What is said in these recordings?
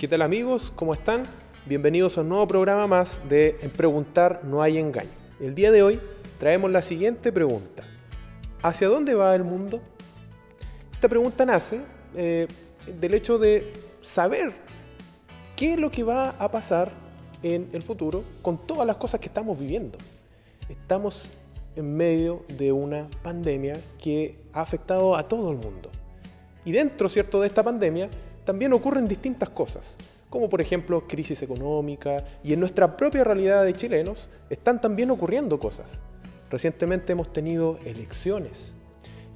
¿Qué tal amigos? ¿Cómo están? Bienvenidos a un nuevo programa más de En Preguntar No hay engaño. El día de hoy traemos la siguiente pregunta. ¿Hacia dónde va el mundo? Esta pregunta nace eh, del hecho de saber qué es lo que va a pasar en el futuro con todas las cosas que estamos viviendo. Estamos en medio de una pandemia que ha afectado a todo el mundo. Y dentro, ¿cierto?, de esta pandemia también ocurren distintas cosas, como por ejemplo crisis económica, y en nuestra propia realidad de chilenos están también ocurriendo cosas. Recientemente hemos tenido elecciones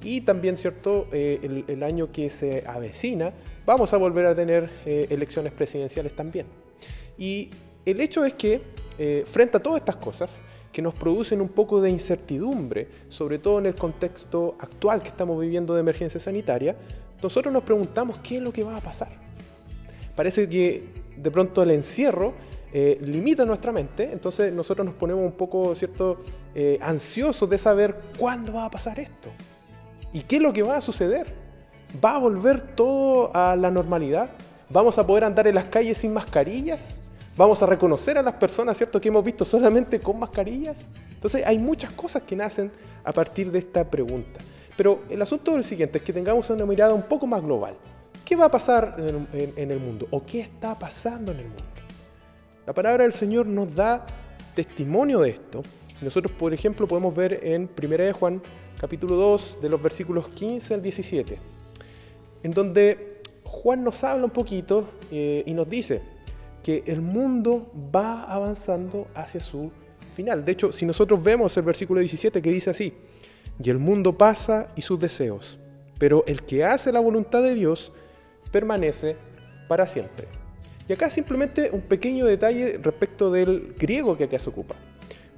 y también, ¿cierto?, eh, el, año que se avecina, vamos a volver a tener eh, elecciones presidenciales también. Y el hecho es que, eh, frente a todas estas cosas, que nos producen un poco de incertidumbre, sobre todo en el contexto actual que estamos viviendo de emergencia sanitaria, nosotros nos preguntamos qué es lo que va a pasar. Parece que de pronto el encierro eh, limita nuestra mente, entonces nosotros nos ponemos un poco ¿cierto? Eh, ansiosos de saber cuándo va a pasar esto y qué es lo que va a suceder. ¿Va a volver todo a la normalidad? ¿Vamos a poder andar en las calles sin mascarillas? ¿Vamos a reconocer a las personas ¿cierto? que hemos visto solamente con mascarillas? Entonces hay muchas cosas que nacen a partir de esta pregunta. Pero el asunto es el siguiente, es que tengamos una mirada un poco más global. ¿Qué va a pasar en el, mundo? ¿O qué está pasando en el mundo? La palabra del Señor nos da testimonio de esto. Nosotros, por ejemplo, podemos ver en 1 de Juan, capítulo 2, de los versículos 15 al 17, en donde Juan nos habla un poquito eh, y nos dice que el mundo va avanzando hacia su final. De hecho, si nosotros vemos el versículo 17 que dice así, y el mundo pasa y sus deseos, pero el que hace la voluntad de Dios permanece para siempre. Y acá simplemente un pequeño detalle respecto del griego que acá se ocupa.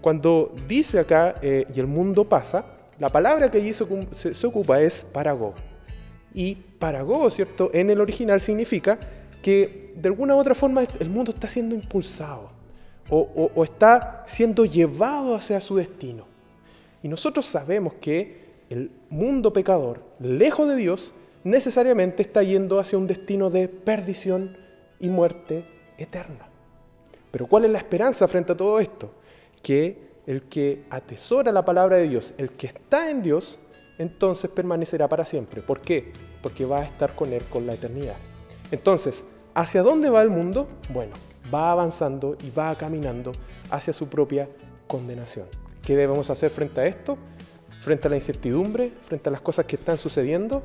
Cuando dice acá eh, y el mundo pasa, la palabra que allí se, ocupa es parago. Y parago, ¿cierto? En el original significa que de alguna u otra forma el mundo está siendo impulsado o está siendo llevado hacia su destino. Y nosotros sabemos que el mundo pecador, lejos de Dios, necesariamente está yendo hacia un destino de perdición y muerte eterna. Pero ¿cuál es la esperanza frente a todo esto? Que el que atesora la palabra de Dios, el que está en Dios, entonces permanecerá para siempre. ¿Por qué? Porque va a estar con Él con la eternidad. Entonces, ¿hacia dónde va el mundo? Bueno, va avanzando y va caminando hacia su propia condenación. ¿Qué debemos hacer frente a esto? Frente a la incertidumbre, frente a las cosas que están sucediendo,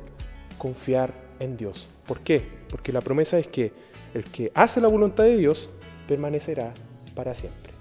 confiar en Dios. ¿Por qué? Porque la promesa es que el que hace la voluntad de Dios permanecerá para siempre.